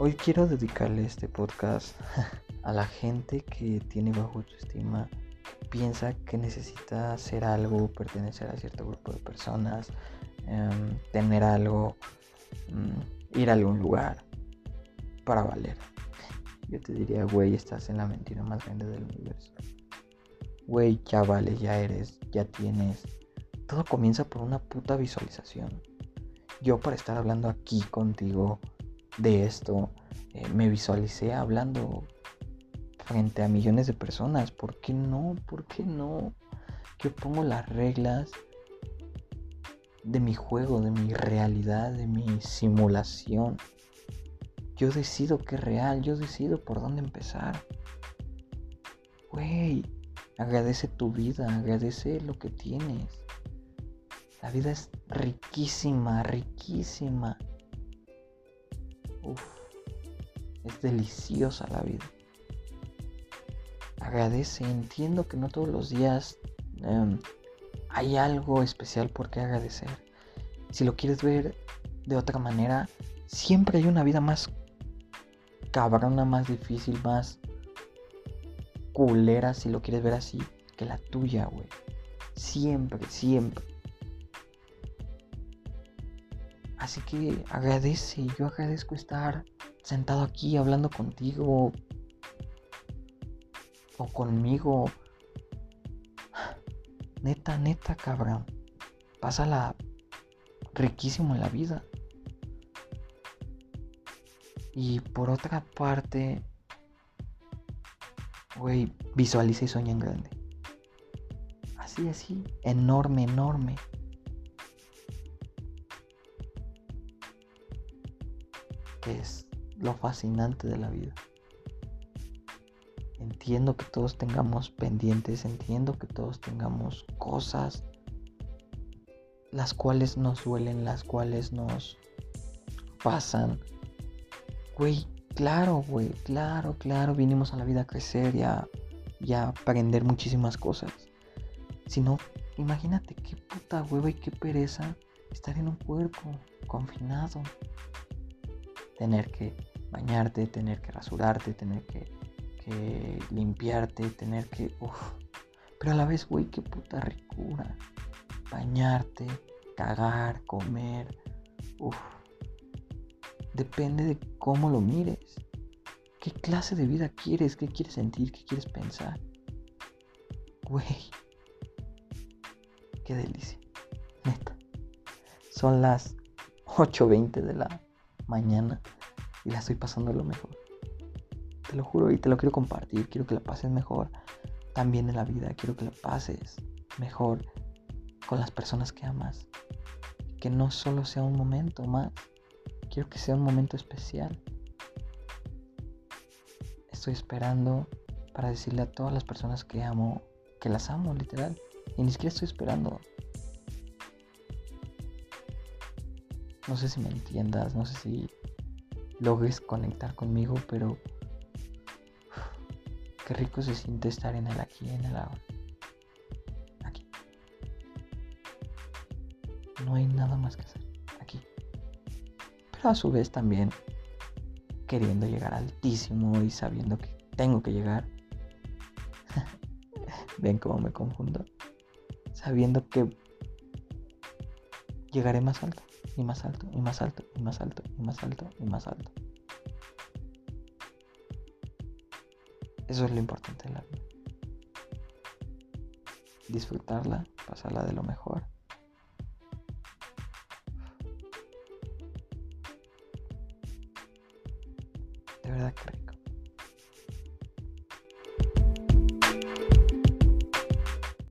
Hoy quiero dedicarle este podcast a la gente que tiene bajo autoestima, piensa que necesita hacer algo, pertenecer a cierto grupo de personas, em, tener algo, mm, ir a algún lugar para valer. Yo te diría, güey, estás en la mentira más grande del universo. Güey, ya vales, ya eres, ya tienes. Todo comienza por una puta visualización. Yo para estar hablando aquí contigo de esto, eh, me visualicé hablando frente a millones de personas. ¿Por qué no? ¿Por qué no? Yo pongo las reglas de mi juego, de mi realidad, de mi simulación. Yo decido qué es real, yo decido por dónde empezar. Güey, agradece tu vida, agradece lo que tienes. La vida es riquísima, riquísima. Uf, es deliciosa la vida. Agradece, entiendo que no todos los días em, hay algo especial por qué agradecer. Si lo quieres ver de otra manera, siempre hay una vida más cabrona, más difícil, más culera, si lo quieres ver así, que la tuya, güey. Siempre, siempre. Así que agradece, yo agradezco estar sentado aquí hablando contigo o conmigo. Neta, neta, cabrón. Pásala riquísimo en la vida. Y por otra parte, güey, visualiza y sueña en grande. Así, así, enorme, enorme. Es lo fascinante de la vida. Entiendo que todos tengamos pendientes, entiendo que todos tengamos cosas las cuales nos duelen, las cuales nos pasan, Güey, claro, güey, claro, claro, vinimos a la vida a crecer y a, aprender muchísimas cosas. Si no, imagínate qué puta hueva y qué pereza estar en un cuerpo confinado. Tener que bañarte, tener que rasurarte, tener que, limpiarte, tener que... Uf. Pero a la vez, güey, qué puta ricura. Bañarte, cagar, comer. Uf. Depende de cómo lo mires. ¿Qué clase de vida quieres? ¿Qué quieres sentir? ¿Qué quieres pensar? Güey. Qué delicia. Neta. Son las 8.20 de la mañana y la estoy pasando lo mejor. Te lo juro y te lo quiero compartir. Quiero que la pases mejor también en la vida. Quiero que la pases mejor con las personas que amas. Que no solo sea un momento más. Quiero que sea un momento especial. Estoy esperando para decirle a todas las personas que amo, que las amo, literal. Y ni siquiera estoy esperando. No sé si me entiendas, no sé si logres conectar conmigo, pero qué rico se siente estar en el aquí, en el ahora. Aquí. No hay nada más que hacer pero a su vez también queriendo llegar altísimo y sabiendo que tengo que llegar. Ven cómo me confundo. Sabiendo que llegaré más alto, y más alto, y más alto, y más alto, y más alto, y más alto. Eso es lo importante de la vida. Disfrutarla, pasarla de lo mejor De verdad que rico.